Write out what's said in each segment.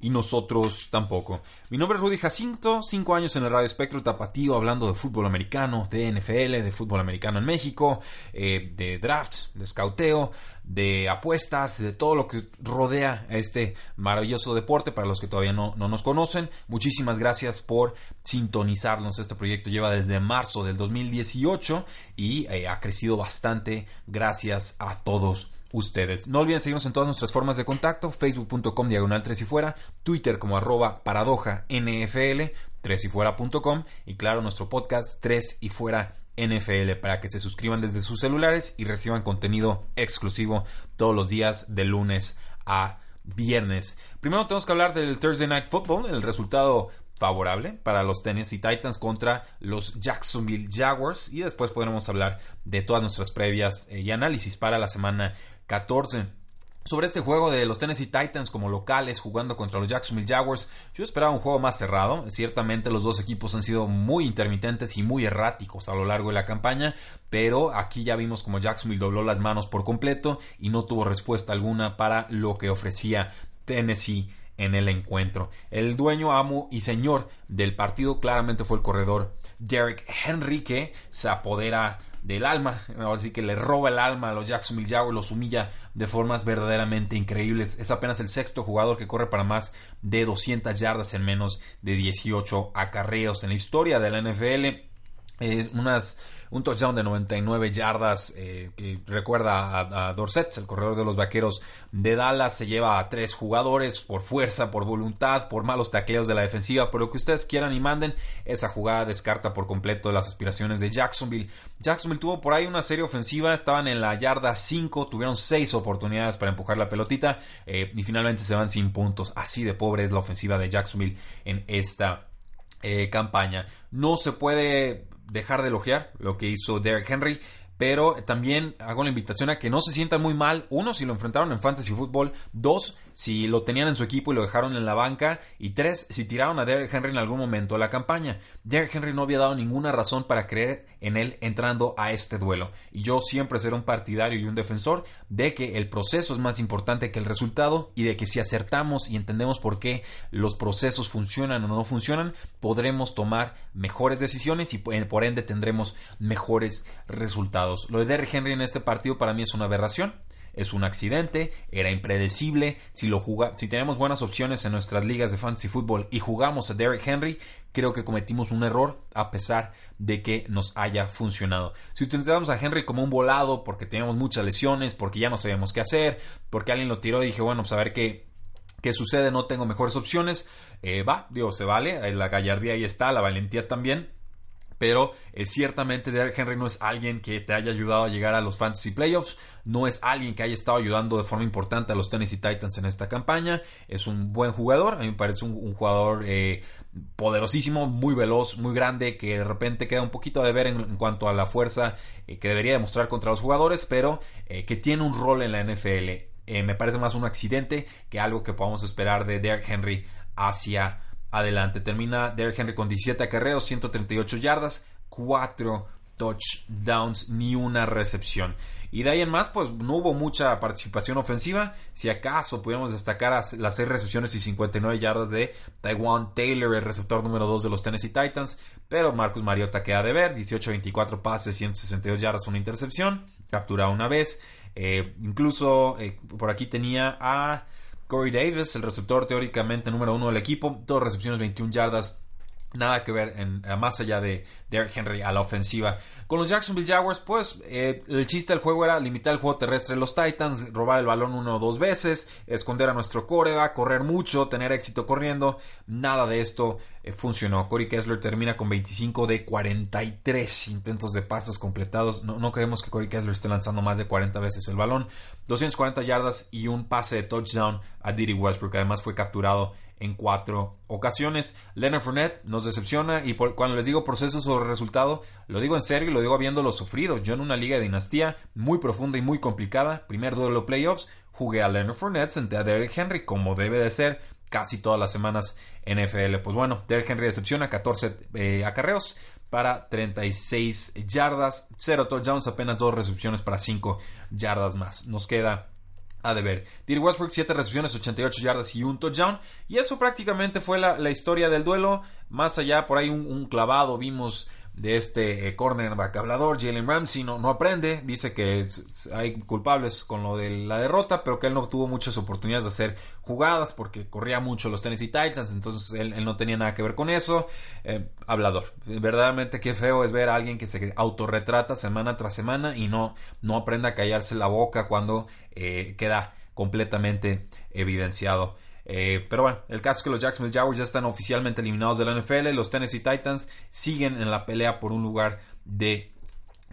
y nosotros tampoco. Mi nombre es Rudy Jacinto, cinco años en el Radio Espectro Tapatío hablando de fútbol americano, de NFL, de fútbol americano en México, eh, de draft, de scouteo, de apuestas, de todo lo que rodea a este maravilloso deporte para los que todavía no, no nos conocen. Muchísimas gracias por sintonizarnos. Este proyecto lleva desde marzo del 2018 y eh, ha crecido bastante gracias a todos ustedes. No olviden seguirnos en todas nuestras formas de contacto, facebook.com diagonal 3 y fuera, twitter como arroba paradoja nfl, 3 y fuera.com y claro nuestro podcast 3 y fuera NFL para que se suscriban desde sus celulares y reciban contenido exclusivo todos los días de lunes a viernes. Primero tenemos que hablar del Thursday Night Football, el resultado favorable para los Tennessee Titans contra los Jacksonville Jaguars y después podremos hablar de todas nuestras previas eh, y análisis para la semana 14. Sobre este juego de los Tennessee Titans como locales jugando contra los Jacksonville Jaguars, yo esperaba un juego más cerrado. Ciertamente los dos equipos han sido muy intermitentes y muy erráticos a lo largo de la campaña, pero aquí ya vimos como Jacksonville dobló las manos por completo y no tuvo respuesta alguna para lo que ofrecía Tennessee en el encuentro. El dueño, amo y señor del partido claramente fue el corredor Derek Henry que se apodera del alma, así que le roba el alma a los Jacksonville Jaguars, los humilla de formas verdaderamente increíbles. Es apenas el sexto jugador que corre para más de 200 yardas en menos de 18 acarreos en la historia de la NFL. Eh, unas un touchdown de 99 yardas eh, que recuerda a, Dorset, el corredor de los vaqueros de Dallas. Se lleva a tres jugadores por fuerza, por voluntad, por malos tacleos de la defensiva, por lo que ustedes quieran y manden. Esa jugada descarta por completo las aspiraciones de Jacksonville. Jacksonville tuvo por ahí una serie ofensiva, estaban en la yarda 5, tuvieron 6 oportunidades para empujar la pelotita eh, y finalmente se van sin puntos. Así de pobre es la ofensiva de Jacksonville en esta campaña. No se puede dejar de elogiar lo que hizo Derek Henry. Pero también hago la invitación a que no se sientan muy mal. Uno, si lo enfrentaron en Fantasy Football. Dos, si lo tenían en su equipo y lo dejaron en la banca. Y tres, si tiraron a Derrick Henry en algún momento de la campaña. Derrick Henry no había dado ninguna razón para creer en él entrando a este duelo. Y yo siempre seré un partidario y un defensor de que el proceso es más importante que el resultado y de que si acertamos y entendemos por qué los procesos funcionan o no funcionan, podremos tomar mejores decisiones y por ende tendremos mejores resultados. Lo de Derrick Henry en este partido para mí es una aberración es un accidente, era impredecible. Si, lo si tenemos buenas opciones en nuestras ligas de fantasy fútbol y jugamos a Derrick Henry, creo que cometimos un error a pesar de que nos haya funcionado. Si utilizamos a Henry como un volado porque teníamos muchas lesiones, porque ya no sabíamos qué hacer, porque alguien lo tiró y dije, bueno, pues a ver qué, qué sucede, no tengo mejores opciones, eh, va, digo, se vale, la gallardía ahí está, la valentía también pero eh, ciertamente Derrick Henry no es alguien que te haya ayudado a llegar a los fantasy playoffs, no es alguien que haya estado ayudando de forma importante a los Tennessee Titans en esta campaña, es un buen jugador, a mí me parece un, jugador eh, poderosísimo, muy veloz, muy grande, que de repente queda un poquito de ver en, cuanto a la fuerza eh, que debería demostrar contra los jugadores, pero que tiene un rol en la NFL. me parece más un accidente que algo que podamos esperar de Derrick Henry hacia adelante. Termina Derrick Henry con 17 acarreos, 138 yardas, 4 touchdowns, ni una recepción. Y de ahí en más, pues no hubo mucha participación ofensiva. Si acaso pudiéramos destacar las 6 recepciones y 59 yardas de Taiwan Taylor, el receptor número 2 de los Tennessee Titans. Pero Marcus Mariota queda de ver: 18-24 pases, 162 yardas, una intercepción. Capturado una vez. Eh, incluso eh, por aquí tenía a Corey Davis, el receptor teóricamente número uno del equipo, dos recepciones, 21 yardas, nada que ver en, más allá de Derrick Henry a la ofensiva. Con los Jacksonville Jaguars, pues eh, el chiste del juego era limitar el juego terrestre de los Titans, robar el balón uno o dos veces, esconder a nuestro coreba, correr mucho, tener éxito corriendo. Nada de esto eh, funcionó. Corey Kessler termina con 25 de 43 intentos de pases completados. No, creemos que Corey Kessler esté lanzando más de 40 veces el balón. 240 yardas y un pase de touchdown a Diddy Westbrook. Además fue capturado en cuatro ocasiones. Leonard Fournette nos decepciona y cuando les digo proceso resultado, lo digo en serio y lo digo habiéndolo sufrido. Yo en una liga de dinastía muy profunda y muy complicada, primer duelo playoffs, jugué a Leonard Fournette, senté a Derrick Henry como debe de ser casi todas las semanas en NFL. Pues bueno, Derrick Henry decepciona 14 eh, acarreos para 36 yardas, 0 touchdowns, apenas 2 recepciones para 5 yardas más. Nos queda a deber. Diddy Westbrook, 7 recepciones, 88 yardas y un touchdown. Y eso prácticamente fue la, historia del duelo. Más allá, por ahí un, clavado vimos de este eh, cornerback hablador, Jalen Ramsey, no, no aprende, dice que hay culpables con lo de la derrota, pero que él no tuvo muchas oportunidades de hacer jugadas porque corría mucho los Tennessee Titans, entonces él, no tenía nada que ver con eso. Eh, hablador, verdaderamente qué feo es ver a alguien que se autorretrata semana tras semana y no, no aprende a callarse la boca cuando eh, queda completamente evidenciado. Eh, pero bueno, el caso es que los Jacksonville Jaguars ya están oficialmente eliminados de la NFL. Los Tennessee Titans siguen en la pelea por un lugar de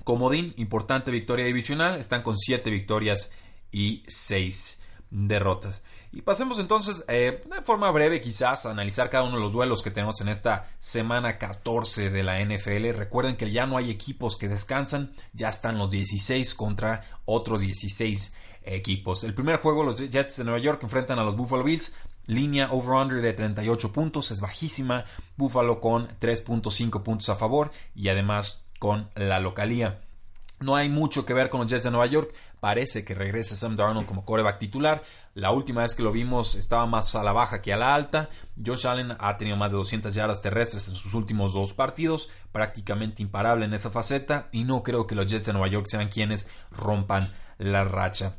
comodín. Importante victoria divisional. Están con 7 victorias y 6 derrotas. Y pasemos entonces eh, de forma breve quizás a analizar cada uno de los duelos que tenemos en esta semana 14 de la NFL. Recuerden que ya no hay equipos que descansan, ya están los 16 contra otros 16 equipos. El primer juego, los Jets de Nueva York enfrentan a los Buffalo Bills. Línea over-under de 38 puntos, es bajísima. Buffalo con 3.5 puntos a favor y además con la localía. No hay mucho que ver con los Jets de Nueva York. Parece que regresa Sam Darnold como coreback titular. La última vez que lo vimos estaba más a la baja que a la alta. Josh Allen ha tenido más de 200 yardas terrestres en sus últimos dos partidos. Prácticamente imparable en esa faceta. Y no creo que los Jets de Nueva York sean quienes rompan la racha.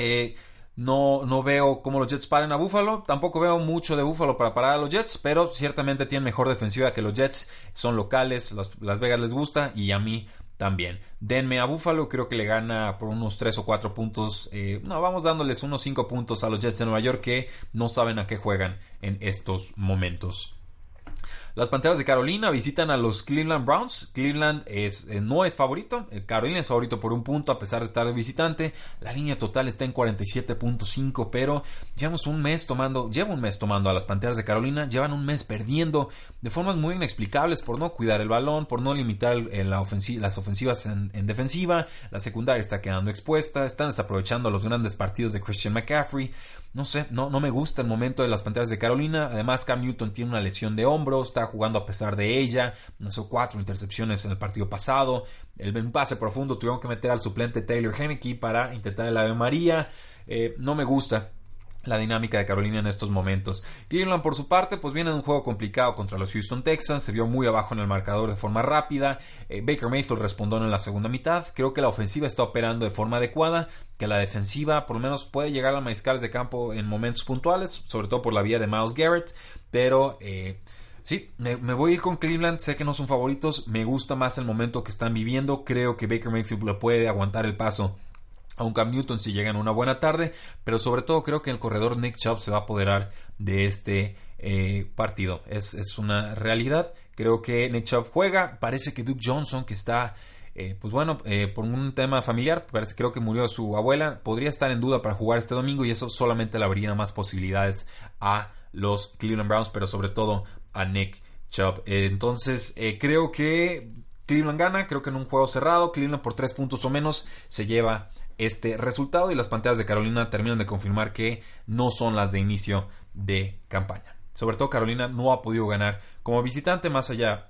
Eh, no, no veo cómo los Jets paren a Buffalo. Tampoco veo mucho de Buffalo para parar a los Jets, pero ciertamente tienen mejor defensiva que los Jets. Son locales, las, Vegas les gusta y a mí también. Denme a Buffalo, creo que le gana por unos 3 o 4 puntos. Eh, no, vamos dándoles unos 5 puntos a los Jets de Nueva York que no saben a qué juegan en estos momentos. Las Panteras de Carolina visitan a los Cleveland Browns. Cleveland es, eh, no es favorito. Eh, Carolina es favorito por un punto a pesar de estar de visitante. La línea total está en 47.5, pero llevamos un mes tomando, lleva un mes tomando a las Panteras de Carolina. Llevan un mes perdiendo de formas muy inexplicables por no cuidar el balón, por no limitar las ofensivas en, en, defensiva. La secundaria está quedando expuesta. Están desaprovechando los grandes partidos de Christian McCaffrey no sé, no, no me gusta el momento de las pantallas de Carolina. Además, Cam Newton tiene una lesión de hombro, está jugando a pesar de ella. Lanzó cuatro intercepciones en el partido pasado. El pase profundo tuvieron que meter al suplente Taylor Henneke para intentar el Ave María. Eh, no me gusta la dinámica de Carolina en estos momentos. Cleveland, por su parte, pues viene de un juego complicado contra los Houston Texans, se vio muy abajo en el marcador de forma rápida. Eh, Baker Mayfield respondió en la segunda mitad. Creo que la ofensiva está operando de forma adecuada, que la defensiva por lo menos puede llegar a mariscales de campo en momentos puntuales, sobre todo por la vía de Miles Garrett, pero. Eh, Sí, me, voy a ir con Cleveland, sé que no son favoritos, me gusta más el momento que están viviendo, creo que Baker Mayfield le puede aguantar el paso a un Cam Newton si llega en una buena tarde, pero sobre todo creo que el corredor Nick Chubb se va a apoderar de este eh, partido. Es, una realidad. Creo que Nick Chubb juega. Parece que Duke Johnson, que está, eh, pues bueno, eh, por un tema familiar, parece, creo que murió su abuela, podría estar en duda para jugar este domingo y eso solamente le abriría más posibilidades a los Cleveland Browns, pero sobre todo a Nick Chubb. entonces, creo que Cleveland gana, creo que en un juego cerrado, Cleveland por tres puntos o menos se lleva este resultado y las pantallas de Carolina terminan de confirmar que no son las de inicio de campaña. Sobre todo Carolina no ha podido ganar como visitante más allá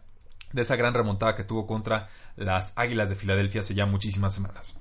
de esa gran remontada que tuvo contra las Águilas de Filadelfia hace ya muchísimas semanas.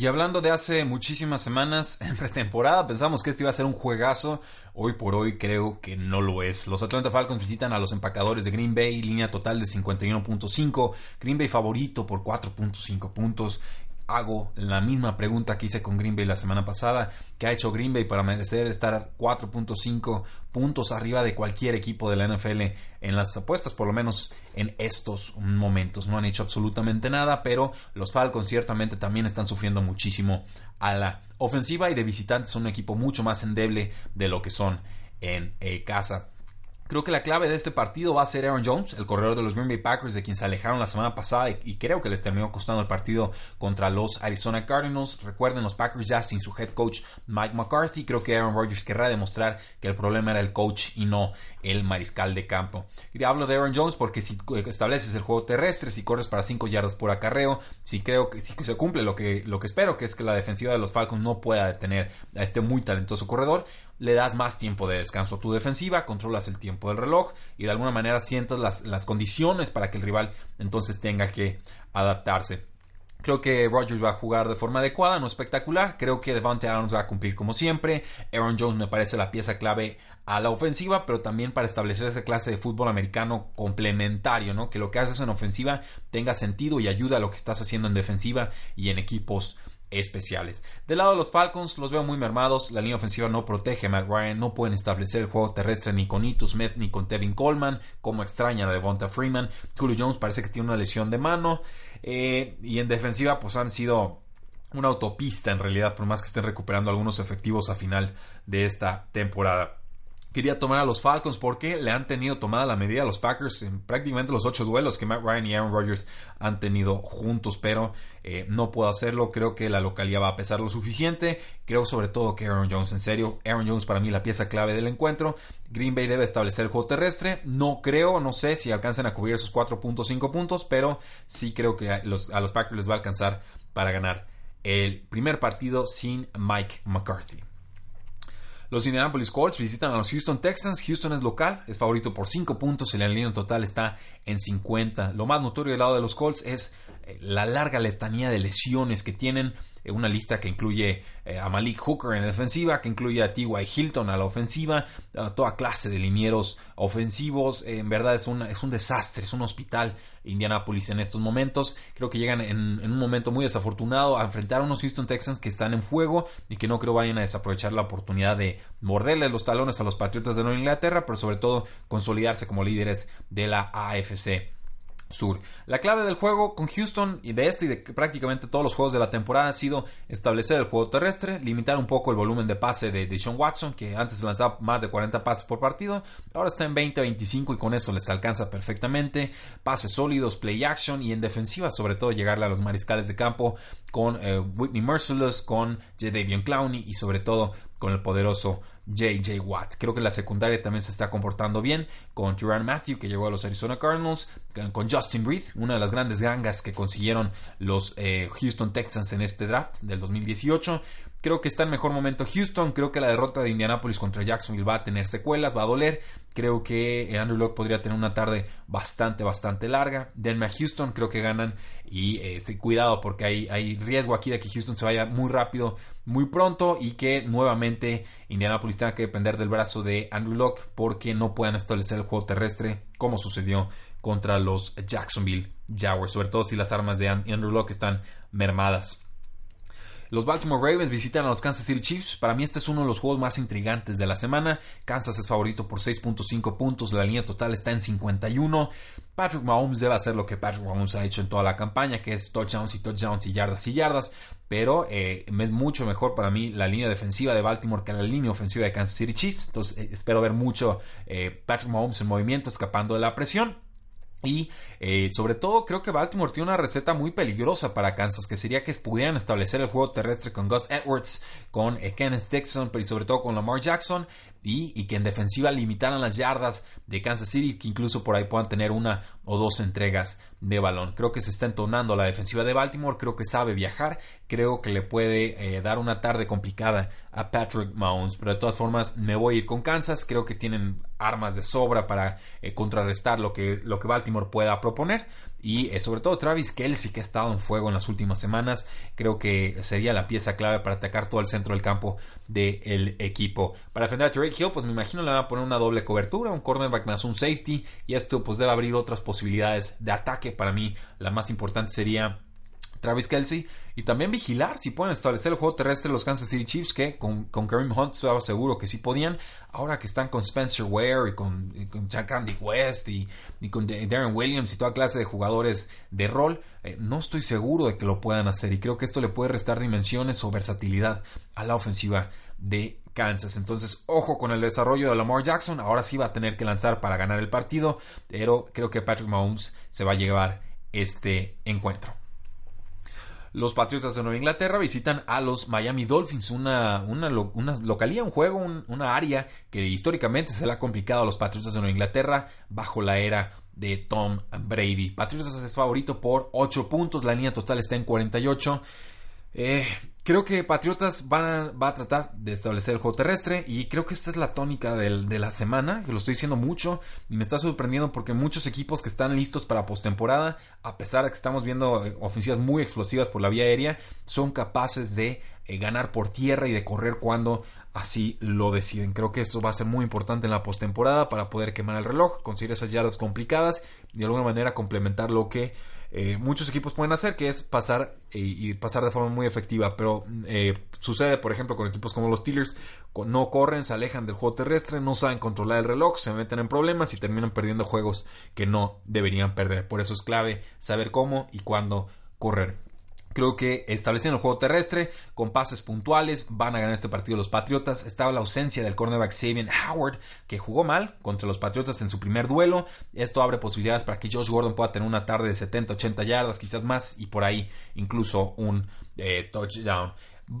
Y hablando de hace muchísimas semanas en pretemporada, pensamos que este iba a ser un juegazo. Hoy por hoy creo que no lo es. Los Atlanta Falcons visitan a los empacadores de Green Bay, línea total de 51.5. Green Bay favorito por 4.5 puntos hago la misma pregunta que hice con Green Bay la semana pasada. ¿Qué ha hecho Green Bay para merecer estar 4.5 puntos arriba de cualquier equipo de la NFL en las apuestas? Por lo menos en estos momentos. No han hecho absolutamente nada, pero los Falcons ciertamente también están sufriendo muchísimo a la ofensiva y de visitantes son un equipo mucho más endeble de lo que son en eh, casa. Creo que la clave de este partido va a ser Aaron Jones, el corredor de los Green Bay Packers, de quien se alejaron la semana pasada y, creo que les terminó costando el partido contra los Arizona Cardinals. Recuerden, los Packers ya sin su head coach Mike McCarthy. Creo que Aaron Rodgers querrá demostrar que el problema era el coach y no el mariscal de campo. Y hablo de Aaron Jones porque si estableces el juego terrestre, si corres para 5 yardas por acarreo, si creo que si se cumple lo que, lo que espero, que es que la defensiva de los Falcons no pueda detener a este muy talentoso corredor, le das más tiempo de descanso a tu defensiva, controlas el tiempo del reloj y de alguna manera sientas las, las condiciones para que el rival entonces tenga que adaptarse. Creo que Rodgers va a jugar de forma adecuada, no espectacular. Creo que Devante Adams va a cumplir como siempre. Aaron Jones me parece la pieza clave a la ofensiva, pero también para establecer esa clase de fútbol americano complementario, ¿no? Que lo que haces en ofensiva tenga sentido y ayuda a lo que estás haciendo en defensiva y en equipos especiales. Del lado de los Falcons, los veo muy mermados. La línea ofensiva no protege a Matt. No pueden establecer el juego terrestre ni con Ito Smith ni con Tevin Coleman. Como extraña a Devonta Freeman. Julio Jones parece que tiene una lesión de mano. Eh, y en defensiva, pues han sido una autopista en realidad, por más que estén recuperando algunos efectivos a final de esta temporada quería tomar a los Falcons porque le han tenido tomada la medida a los Packers en prácticamente los ocho duelos que Matt Ryan y Aaron Rodgers han tenido juntos, pero eh, no puedo hacerlo. Creo que la localidad va a pesar lo suficiente. Creo sobre todo que Aaron Jones, en serio, Aaron Jones para mí la pieza clave del encuentro. Green Bay debe establecer el juego terrestre. No creo, no sé si alcancen a cubrir esos 4.5 puntos, pero sí creo que a los Packers les va a alcanzar para ganar el primer partido sin Mike McCarthy. Los Indianapolis Colts visitan a los Houston Texans. Houston es local, es favorito por 5 puntos y la línea total está en 50. Lo más notorio del lado de los Colts es la larga letanía de lesiones que tienen eh, una lista que incluye eh, a Malik Hooker en defensiva, que incluye a T.Y. Hilton a la ofensiva, toda clase de linieros ofensivos. Eh, en verdad es un, es un desastre, es un hospital Indianapolis en estos momentos. Creo que llegan en, un momento muy desafortunado a enfrentar a unos Houston Texans que están en fuego y que no creo vayan a desaprovechar la oportunidad de morderle los talones a los Patriotas de Nueva Inglaterra, pero sobre todo consolidarse como líderes de la AFC. Sur. La clave del juego con Houston y de este y de prácticamente todos los juegos de la temporada ha sido establecer el juego terrestre, limitar un poco el volumen de pase de, Sean Watson, que antes lanzaba más de 40 pases por partido, ahora está en 20-25 y con eso les alcanza perfectamente. Pases sólidos, play action y en defensiva, sobre todo llegarle a los mariscales de campo con eh, Whitney Merciless, con Jadavion Clowney y sobre todo con el poderoso JJ Watt. Creo que la secundaria también se está comportando bien con Tyrann Matthew que llegó a los Arizona Cardinals, con Justin Breed, una de las grandes gangas que consiguieron los eh, Houston Texans en este draft del 2018. Creo que está en mejor momento Houston. Creo que la derrota de Indianapolis contra Jacksonville va a tener secuelas, va a doler. Creo que Andrew Locke podría tener una tarde bastante, bastante larga. Denme a Houston, creo que ganan. Y eh, cuidado porque hay, hay riesgo aquí de que Houston se vaya muy rápido, muy pronto. Y que nuevamente Indianapolis tenga que depender del brazo de Andrew Locke porque no puedan establecer el juego terrestre como sucedió contra los Jacksonville Jaguars. Sobre todo si las armas de Andrew Locke están mermadas. Los Baltimore Ravens visitan a los Kansas City Chiefs. Para mí este es uno de los juegos más intrigantes de la semana. Kansas es favorito por 6.5 puntos. La línea total está en 51. Patrick Mahomes debe hacer lo que Patrick Mahomes ha hecho en toda la campaña, que es touchdowns y touchdowns y yardas y yardas. Pero eh, es mucho mejor para mí la línea defensiva de Baltimore que la línea ofensiva de Kansas City Chiefs. Entonces eh, espero ver mucho eh, Patrick Mahomes en movimiento, escapando de la presión. Y eh, sobre todo creo que Baltimore tiene una receta muy peligrosa para Kansas, que sería que pudieran establecer el juego terrestre con Gus Edwards, con eh, Kenneth Dixon, pero sobre todo con Lamar Jackson, y, que en defensiva limitaran las yardas de Kansas City, que incluso por ahí puedan tener una o dos entregas de balón. Creo que se está entonando la defensiva de Baltimore, creo que sabe viajar, creo que le puede eh, dar una tarde complicada a Patrick Mahomes, pero de todas formas me voy a ir con Kansas, creo que tienen armas de sobra para eh, contrarrestar lo que, lo que Baltimore pueda proponer y eh, sobre todo Travis Kelsey que ha estado en fuego en las últimas semanas creo que sería la pieza clave para atacar todo el centro del campo del equipo. Para defender a Drake Hill pues me imagino le van a poner una doble cobertura un cornerback más un safety y esto pues debe abrir otras posibilidades de ataque. Para mí la más importante sería Travis Kelsey y también vigilar si pueden establecer el juego terrestre los Kansas City Chiefs que con, con Kareem Hunt estaba seguro que sí podían ahora que están con Spencer Ware y con, Jack Andy West y, con Darren Williams y toda clase de jugadores de rol eh, no estoy seguro de que lo puedan hacer y creo que esto le puede restar dimensiones o versatilidad a la ofensiva de Kansas. Entonces, ojo con el desarrollo de Lamar Jackson. Ahora sí va a tener que lanzar para ganar el partido, pero creo que Patrick Mahomes se va a llevar este encuentro. Los Patriotas de Nueva Inglaterra visitan a los Miami Dolphins, una, una, localía, un juego, una área que históricamente se le ha complicado a los Patriotas de Nueva Inglaterra bajo la era de Tom Brady. Patriotas es favorito por 8 puntos, la línea total está en 48. Eh, creo que Patriotas van a, va a tratar de establecer el juego terrestre y creo que esta es la tónica de la semana, que lo estoy diciendo mucho y me está sorprendiendo porque muchos equipos que están listos para postemporada, a pesar de que estamos viendo eh, ofensivas muy explosivas por la vía aérea, son capaces de eh, ganar por tierra y de correr cuando así lo deciden. Creo que esto va a ser muy importante en la postemporada para poder quemar el reloj, conseguir esas yardas complicadas y de alguna manera complementar lo que eh, muchos equipos pueden hacer, que es pasar eh, y pasar de forma muy efectiva. Pero eh, sucede, por ejemplo, con equipos como los Steelers, no corren, se alejan del juego terrestre, no saben controlar el reloj, se meten en problemas y terminan perdiendo juegos que no deberían perder. Por eso es clave saber cómo y cuándo correr. Creo que estableciendo el juego terrestre con pases puntuales van a ganar este partido los Patriotas. Estaba la ausencia del cornerback Xavier Howard, que jugó mal contra los Patriotas en su primer duelo. Esto abre posibilidades para que Josh Gordon pueda tener una tarde de 70, 80 yardas, quizás más, y por ahí incluso un eh, touchdown.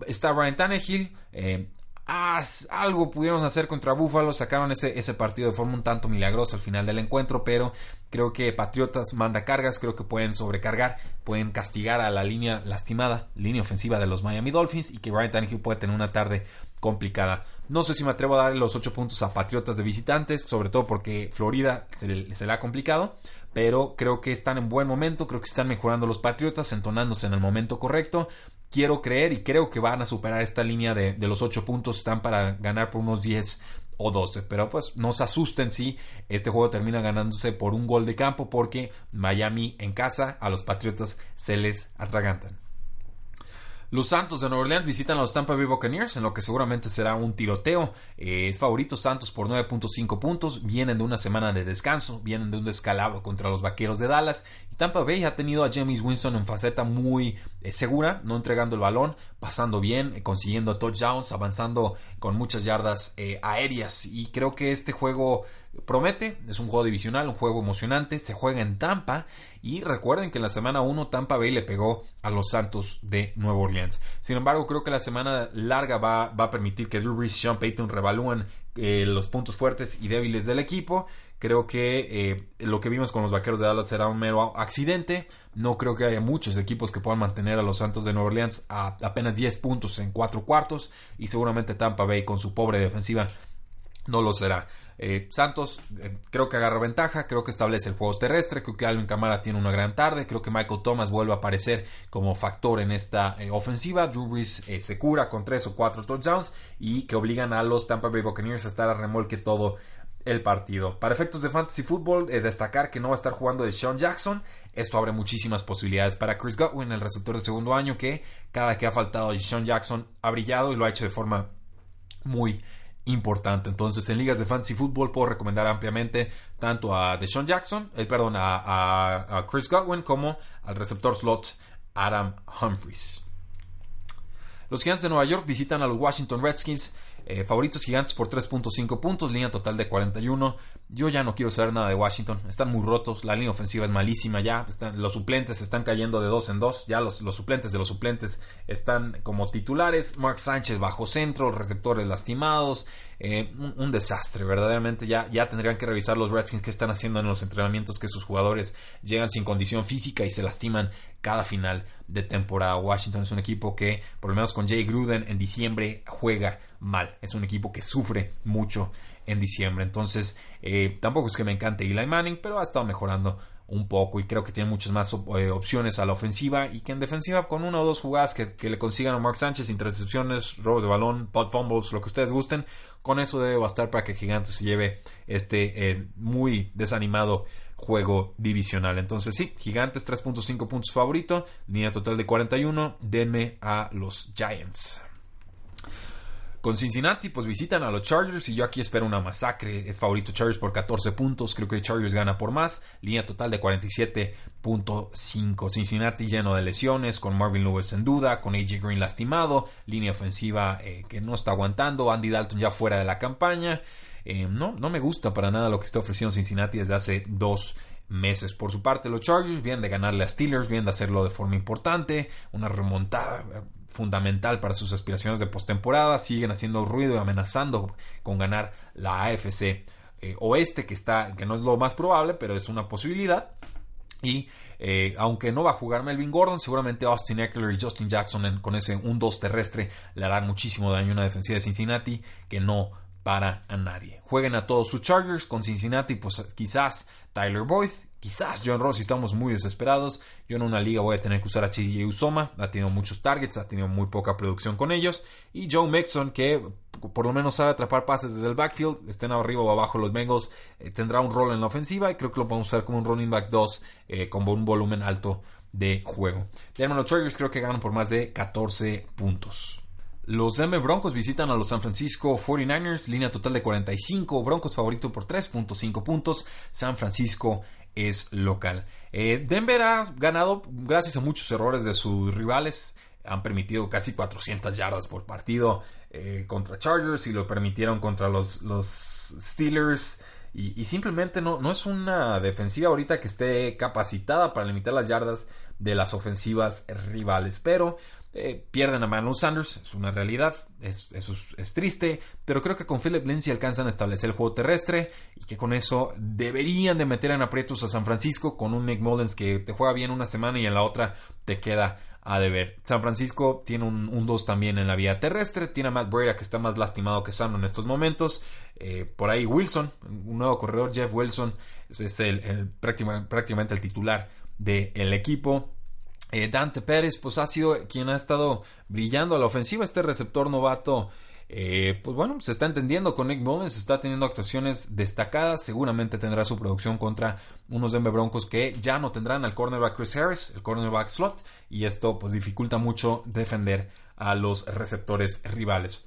Está Ryan Tannehill. Eh, algo pudieron hacer contra Buffalo, sacaron ese, ese partido de forma un tanto milagrosa al final del encuentro, pero creo que Patriotas manda cargas, creo que pueden sobrecargar, pueden castigar a la línea lastimada, línea ofensiva de los Miami Dolphins y que Ryan Tannehill puede tener una tarde complicada. No sé si me atrevo a darle los 8 puntos a Patriotas de visitantes, sobre todo porque Florida se le, ha complicado, pero creo que están en buen momento, creo que están mejorando los Patriotas, entonándose en el momento correcto quiero creer y creo que van a superar esta línea de, los 8 puntos. Están para ganar por unos 10 o 12. Pero pues no se asusten si este juego termina ganándose por un gol de campo porque Miami en casa a los Patriotas se les atragantan. Los Santos de Nueva Orleans visitan a los Tampa Bay Buccaneers en lo que seguramente será un tiroteo. Eh, es favorito Santos por 9.5 puntos. Vienen de una semana de descanso, vienen de un descalabro contra los Vaqueros de Dallas. Y Tampa Bay ha tenido a James Winston en faceta muy eh, segura, no entregando el balón, pasando bien, eh, consiguiendo touchdowns, avanzando con muchas yardas aéreas. Y creo que este juego promete, es un juego divisional, un juego emocionante, se juega en Tampa y recuerden que en la semana 1 Tampa Bay le pegó a los Santos de Nueva Orleans. Sin embargo, creo que la semana larga va, a permitir que Drew Brees y Sean Payton revalúen eh, los puntos fuertes y débiles del equipo. Creo que eh, lo que vimos con los Vaqueros de Dallas será un mero accidente. No creo que haya muchos equipos que puedan mantener a los Santos de Nueva Orleans a apenas 10 puntos en 4 cuartos. Y seguramente Tampa Bay con su pobre defensiva no lo será. Eh, Santos eh, creo que agarra ventaja, creo que establece el juego terrestre, creo que Alvin Camara tiene una gran tarde, creo que Michael Thomas vuelve a aparecer como factor en esta eh, ofensiva, Drew Brees se cura con tres o cuatro touchdowns y que obligan a los Tampa Bay Buccaneers a estar a remolque todo el partido. Para efectos de fantasy football, destacar que no va a estar jugando de Sean Jackson. Esto abre muchísimas posibilidades para Chris Godwin, el receptor de segundo año, que cada que ha faltado Sean Jackson ha brillado y lo ha hecho de forma muy importante. Entonces, en ligas de fantasy fútbol puedo recomendar ampliamente tanto a Deshaun Jackson, eh, perdón, a, Chris Godwin como al receptor slot Adam Humphries. Los Gigantes de Nueva York visitan a los Washington Redskins eh, favoritos gigantes por 3.5 puntos, línea total de 41. Yo ya no quiero saber nada de Washington. Están muy rotos, la línea ofensiva es malísima ya. Están, los suplentes están cayendo de dos en dos. Ya los, suplentes de los suplentes están como titulares. Mark Sánchez bajo centro, receptores lastimados. Eh, un, desastre, verdaderamente. Ya, ya tendrían que revisar los Redskins que están haciendo en los entrenamientos que sus jugadores llegan sin condición física y se lastiman cada final de temporada. Washington es un equipo que, por lo menos con Jay Gruden en diciembre, juega mal. Es un equipo que sufre mucho en diciembre. Entonces, eh, tampoco es que me encante Eli Manning, pero ha estado mejorando un poco y creo que tiene muchas más eh, opciones a la ofensiva y que en defensiva con una o dos jugadas que, le consigan a Mark Sánchez, intercepciones, robos de balón, pod fumbles, lo que ustedes gusten, con eso debe bastar para que Gigantes se lleve este eh, muy desanimado juego divisional. Entonces sí, Gigantes 3.5 puntos favorito, línea total de 41, denme a los Giants. Con Cincinnati, pues visitan a los Chargers y yo aquí espero una masacre. Es favorito Chargers por 14 puntos. Creo que Chargers gana por más. Línea total de 47.5. Cincinnati lleno de lesiones, con Marvin Lewis en duda, con AJ Green lastimado, línea ofensiva eh, que no está aguantando, Andy Dalton ya fuera de la campaña. Eh, no, no me gusta para nada lo que está ofreciendo Cincinnati desde hace dos meses. Por su parte, los Chargers vienen de ganarle a Steelers, vienen de hacerlo de forma importante, una remontada fundamental para sus aspiraciones de postemporada. Siguen haciendo ruido y amenazando con ganar la AFC eh, Oeste, que, está, que no es lo más probable, pero es una posibilidad. Y eh, aunque no va a jugar Melvin Gordon, seguramente Austin Eckler y Justin Jackson con ese 1-2 terrestre le harán muchísimo daño a una defensiva de Cincinnati que no para a nadie. Jueguen a todos sus Chargers con Cincinnati, pues quizás Tyler Boyd Quizás John Ross, estamos muy desesperados. Yo en una liga voy a tener que usar a CJ Usoma. Ha tenido muchos targets, ha tenido muy poca producción con ellos. Y Joe Mixon, que por lo menos sabe atrapar pases desde el backfield, estén arriba o abajo los Bengals, eh, tendrá un rol en la ofensiva y creo que lo podemos usar como un running back 2 eh, con un volumen alto de juego. los Chargers creo que ganan por más de 14 puntos. Los Denver Broncos visitan a los San Francisco 49ers, línea total de 45, Broncos favorito por 3.5 puntos, San Francisco es local. Eh, Denver ha ganado gracias a muchos errores de sus rivales. Han permitido casi 400 yardas por partido eh, contra Chargers y lo permitieron contra los, los Steelers. Y, simplemente no, no es una defensiva ahorita que esté capacitada para limitar las yardas de las ofensivas rivales. Pero eh, pierden a Manuel Sanders, es una realidad, es, eso es, triste, pero creo que con Philip Lindsay alcanzan a establecer el juego terrestre y que con eso deberían de meter en aprietos a San Francisco con un Nick Mullens que te juega bien una semana y en la otra te queda a deber. San Francisco tiene un 2 también en la vía terrestre, tiene a Matt Breda que está más lastimado que sano en estos momentos, eh, por ahí Wilson, un nuevo corredor, Jeff Wilson, es, el, prácticamente, el titular del equipo. Eh, Dante Pérez, pues ha sido quien ha estado brillando a la ofensiva. Este receptor novato, eh, pues bueno, se está entendiendo con Nick Mullins, está teniendo actuaciones destacadas. Seguramente tendrá su producción contra unos Denver Broncos que ya no tendrán al cornerback Chris Harris, el cornerback slot, y esto pues dificulta mucho defender a los receptores rivales.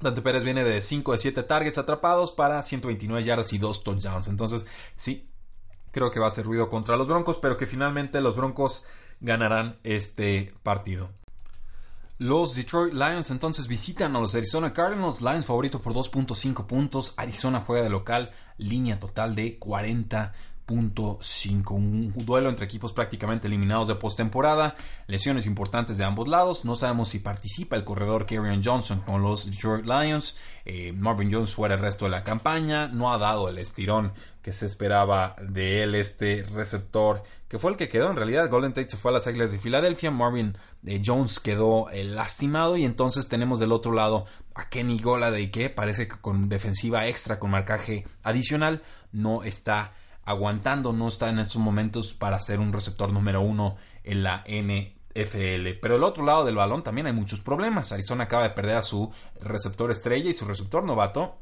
Dante Pérez viene de 5 de 7 targets atrapados para 129 yardas y 2 touchdowns. Entonces, sí, creo que va a hacer ruido contra los Broncos, pero que finalmente los Broncos ganarán este partido. Los Detroit Lions entonces visitan a los Arizona Cardinals. Lions favorito por 2.5 puntos. Arizona juega de local. Línea total de 40 5 Un duelo entre equipos prácticamente eliminados de postemporada. Lesiones importantes de ambos lados. No sabemos si participa el corredor Kerryon Johnson con los Detroit Lions. Eh, Marvin Jones fuera el resto de la campaña. No ha dado el estirón que se esperaba de él, este receptor, que fue el que quedó. En realidad, Golden Tate se fue a las Águilas de Filadelfia. Marvin eh, Jones quedó eh, lastimado. Y entonces tenemos del otro lado a Kenny Goladay, que parece que con defensiva extra, con marcaje adicional, no está aguantando, no está en estos momentos para ser un receptor número uno en la NFL. Pero el otro lado del balón también hay muchos problemas. Arizona acaba de perder a su receptor estrella y su receptor novato.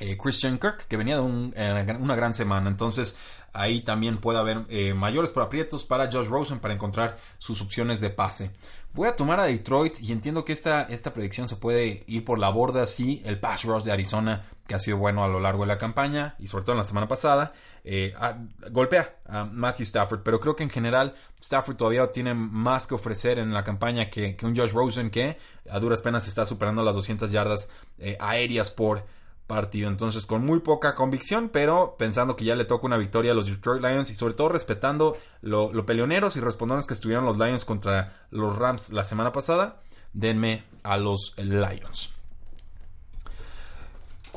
Eh, Christian Kirk, que venía de eh, una gran semana. Entonces, ahí también puede haber eh, mayores aprietos para Josh Rosen para encontrar sus opciones de pase. Voy a tomar a Detroit y entiendo que esta, esta predicción se puede ir por la borda si el pass rush de Arizona, que ha sido bueno a lo largo de la campaña y sobre todo en la semana pasada, golpea a Matthew Stafford. Pero creo que en general Stafford todavía tiene más que ofrecer en la campaña que, un Josh Rosen que a duras penas está superando las 200 yardas aéreas por partido. Entonces, con muy poca convicción, pero pensando que ya le toca una victoria a los Detroit Lions y sobre todo respetando lo, peleoneros y respondones que estuvieron los Lions contra los Rams la semana pasada, denme a los Lions.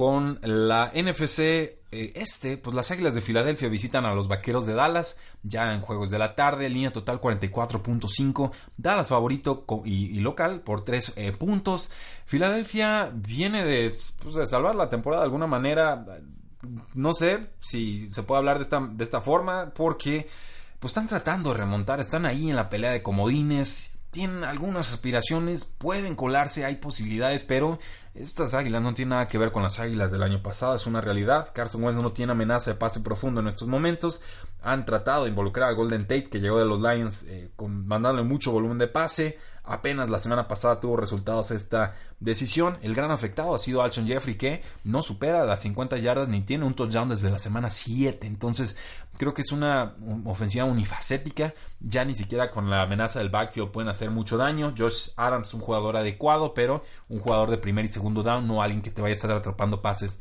Con la NFC eh, este, pues las Águilas de Filadelfia visitan a los Vaqueros de Dallas ya en juegos de la tarde, línea total 44.5, Dallas favorito y, local por 3 eh, puntos. Filadelfia viene de, pues, de, salvar la temporada de alguna manera, no sé si se puede hablar de esta, de esta forma, porque pues están tratando de remontar, están ahí en la pelea de comodines, tienen algunas aspiraciones, pueden colarse, hay posibilidades, pero Estas águilas no tienen nada que ver con las águilas del año pasado, es una realidad. Carson Wentz no tiene amenaza de pase profundo en estos momentos. Han tratado de involucrar a Golden Tate, que llegó de los Lions, eh, con, mandándole mucho volumen de pase. Apenas la semana pasada tuvo resultados esta decisión. El gran afectado ha sido Alshon Jeffrey, que no supera las 50 yardas ni tiene un touchdown desde la semana 7. Entonces, creo que es una ofensiva unifacética. Ya ni siquiera con la amenaza del backfield pueden hacer mucho daño. Josh Adams, un jugador adecuado, pero un jugador de primer y segundo down, no alguien que te vaya a estar atrapando pases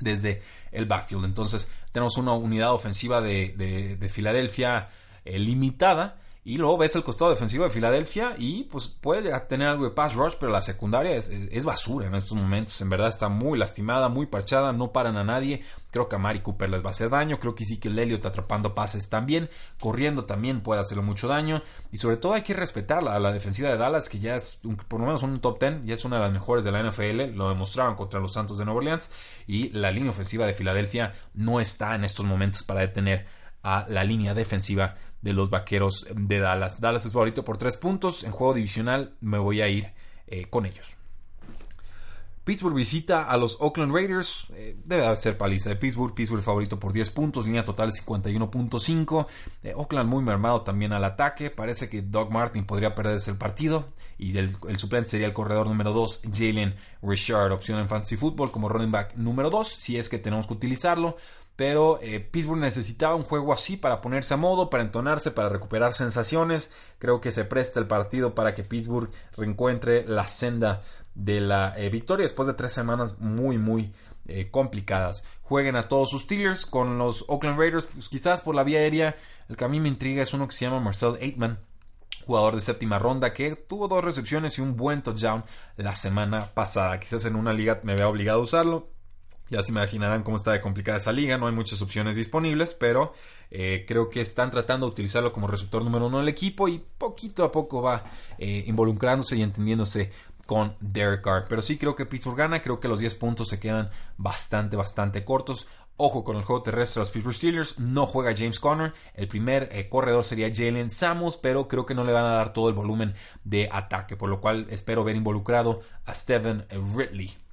desde el backfield. Entonces, tenemos una unidad ofensiva de, de, Filadelfia eh, limitada y luego ves el costado defensivo de Filadelfia y pues puede tener algo de pass rush, pero la secundaria es, basura en estos momentos. En verdad está muy lastimada, muy parchada, no paran a nadie. Creo que a Mari Cooper les va a hacer daño. Creo que sí que el Elliot atrapando pases también. Corriendo también puede hacerle mucho daño. Y sobre todo hay que respetar a la defensiva de Dallas, que ya es por lo menos un top 10, ya es una de las mejores de la NFL. Lo demostraron contra los Santos de Nueva Orleans. Y la línea ofensiva de Filadelfia no está en estos momentos para detener a la línea defensiva de los vaqueros de Dallas. Dallas es favorito por tres puntos. En juego divisional me voy a ir eh, con ellos. Pittsburgh visita a los Oakland Raiders. Eh, debe ser paliza de Pittsburgh. Pittsburgh favorito por 10 puntos. Línea total 51.5. Eh, Oakland muy mermado también al ataque. Parece que Doug Martin podría perderse el partido. Y el, suplente sería el corredor número 2, Jalen Richard. Opción en Fantasy Football como running back número 2. Si es que tenemos que utilizarlo pero eh, Pittsburgh necesitaba un juego así para ponerse a modo, para entonarse, para recuperar sensaciones. Creo que se presta el partido para que Pittsburgh reencuentre la senda de la eh, victoria después de tres semanas muy, muy eh, complicadas. Jueguen a todos sus Steelers con los Oakland Raiders, pues, quizás por la vía aérea. El que a mí me intriga es uno que se llama Marcel Aitman, jugador de séptima ronda que tuvo dos recepciones y un buen touchdown la semana pasada. Quizás en una liga me vea obligado a usarlo. Ya se imaginarán cómo está de complicada esa liga, no hay muchas opciones disponibles, pero eh, creo que están tratando de utilizarlo como receptor número uno del equipo y poquito a poco va eh, involucrándose y entendiéndose con Derek Carr. Pero sí creo que Pittsburgh gana, creo que los 10 puntos se quedan bastante, bastante cortos. Ojo con el juego terrestre de los Pittsburgh Steelers, no juega James Conner, el primer eh, corredor sería Jalen Samos, pero creo que no le van a dar todo el volumen de ataque, por lo cual espero ver involucrado a Steven Ridley.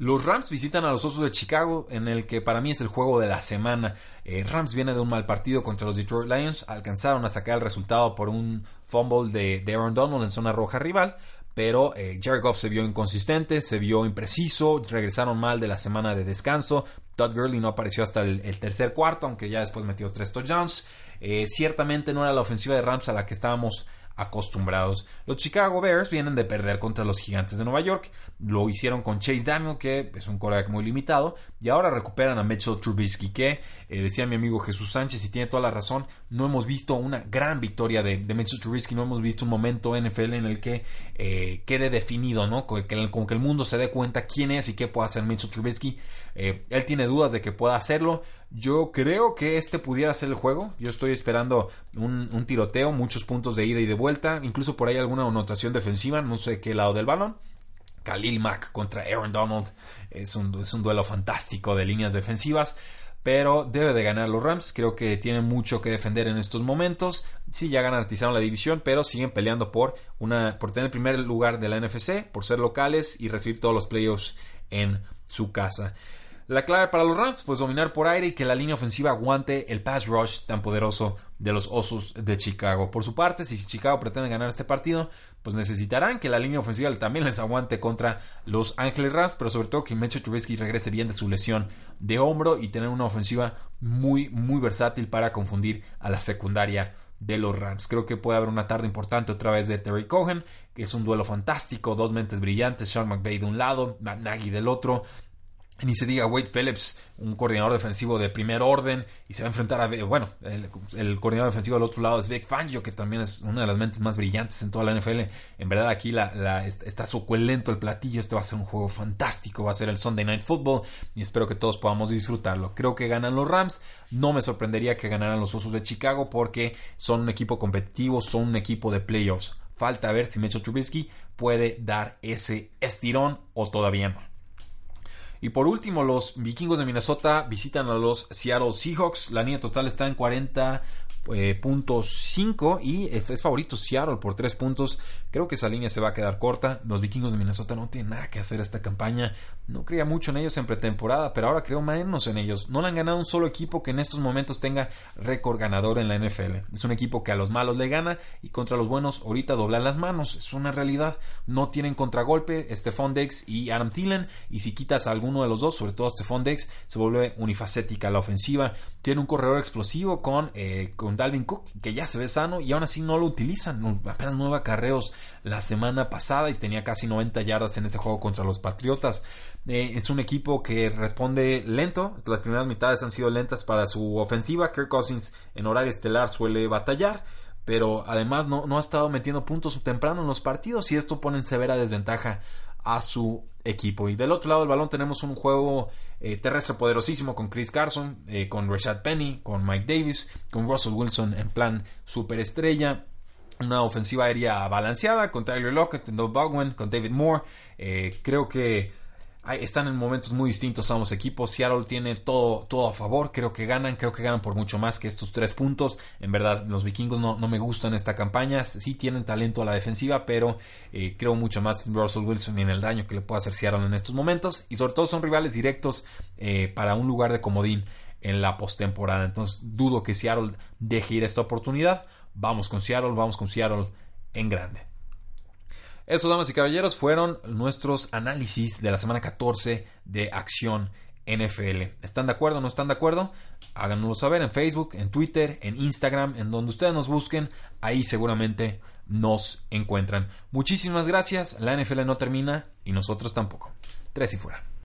Los Rams visitan a los Osos de Chicago, en el que para mí es el juego de la semana. Eh, Rams viene de un mal partido contra los Detroit Lions, alcanzaron a sacar el resultado por un fumble de, Aaron Donald en zona roja rival, pero eh, Jared Goff se vio inconsistente, se vio impreciso, regresaron mal de la semana de descanso. Todd Gurley no apareció hasta el, tercer cuarto, aunque ya después metió tres touchdowns. Eh, ciertamente no era la ofensiva de Rams a la que estábamos acostumbrados. Los Chicago Bears vienen de perder contra los Gigantes de Nueva York. Lo hicieron con Chase Daniel, que es un coreback muy limitado. Y ahora recuperan a Mitchell Trubisky, que eh, decía mi amigo Jesús Sánchez, y tiene toda la razón. No hemos visto una gran victoria de, Mitchell Trubisky. No hemos visto un momento NFL en el que eh, quede definido, ¿no? Con que, el mundo se dé cuenta quién es y qué puede hacer Mitchell Trubisky. Eh, él tiene dudas de que pueda hacerlo. Yo creo que este pudiera ser el juego. Yo estoy esperando un, tiroteo, muchos puntos de ida y de vuelta, incluso por ahí alguna anotación defensiva, no sé qué lado del balón. Khalil Mack contra Aaron Donald es un, es un duelo fantástico de líneas defensivas pero debe de ganar los Rams. Creo que tienen mucho que defender en estos momentos. Sí, ya garantizaron la división, pero siguen peleando por, una, por tener el primer lugar de la NFC, por ser locales y recibir todos los playoffs en su casa. La clave para los Rams, pues dominar por aire y que la línea ofensiva aguante el pass rush tan poderoso de los Osos de Chicago. Por su parte, si Chicago pretende ganar este partido, pues necesitarán que la línea ofensiva también les aguante contra los Ángeles Rams, pero sobre todo que Mitchell Trubisky regrese bien de su lesión de hombro y tener una ofensiva muy, muy versátil para confundir a la secundaria de los Rams. Creo que puede haber una tarde importante otra vez de Terry Cohen, que es un duelo fantástico, dos mentes brillantes, Sean McVay de un lado, Matt Nagy del otro. Ni se diga Wade Phillips, un coordinador defensivo de primer orden, y se va a enfrentar a, bueno, el, coordinador defensivo del otro lado es Vic Fangio, que también es una de las mentes más brillantes en toda la NFL. En verdad aquí la, está suculento el platillo, este va a ser un juego fantástico, va a ser el Sunday Night Football, y espero que todos podamos disfrutarlo. Creo que ganan los Rams, no me sorprendería que ganaran los Osos de Chicago, porque son un equipo competitivo, son un equipo de playoffs. Falta ver si Mitchell Trubisky puede dar ese estirón o todavía no. Y por último, los vikingos de Minnesota visitan a los Seattle Seahawks. La línea total está en 40 eh, puntos 5 y es favorito Seattle por 3 puntos. Creo que esa línea se va a quedar corta. Los vikingos de Minnesota no tienen nada que hacer esta campaña. No creía mucho en ellos en pretemporada, pero ahora creo menos en ellos. No le han ganado un solo equipo que en estos momentos tenga récord ganador en la NFL. Es un equipo que a los malos le gana y contra los buenos ahorita doblan las manos. Es una realidad. No tienen contragolpe Stephon Dex y Adam Thielen. Y si quitas a alguno de los dos, sobre todo Stephon Dex, se vuelve unifacética la ofensiva. Tiene un corredor explosivo con, eh, con Dalvin Cook, que ya se ve sano y aún así no lo utilizan. Apenas nueve acarreos la semana pasada y tenía casi 90 yardas en ese juego contra los Patriotas. Eh, es un equipo que responde lento. Las primeras mitades han sido lentas para su ofensiva. Kirk Cousins en horario estelar suele batallar pero además no, no, ha estado metiendo puntos temprano en los partidos y esto pone en severa desventaja a su equipo. Y del otro lado del balón tenemos un juego eh, terrestre poderosísimo con Chris Carson, eh, con Rashad Penny, con Mike Davis, con Russell Wilson en plan superestrella. Una ofensiva aérea balanceada con Tyler Lockett, Doug Baldwin, con David Moore. Eh, creo que están en momentos muy distintos ambos equipos. Seattle tiene todo, todo a favor. Creo que ganan. Creo que ganan por mucho más que estos tres puntos. En verdad, los vikingos no, me gustan esta campaña. Sí tienen talento a la defensiva, pero eh, creo mucho más en Russell Wilson y en el daño que le puede hacer Seattle en estos momentos. Y sobre todo son rivales directos eh, para un lugar de comodín en la postemporada. Entonces dudo que Seattle deje ir esta oportunidad. Vamos con Seattle, vamos con Seattle en grande. Eso, damas y caballeros, fueron nuestros análisis de la semana 14 de Acción NFL. ¿Están de acuerdo o no están de acuerdo? Háganoslo saber en Facebook, en Twitter, en Instagram, en donde ustedes nos busquen. Ahí seguramente nos encuentran. Muchísimas gracias. La NFL no termina y nosotros tampoco. Tres y fuera.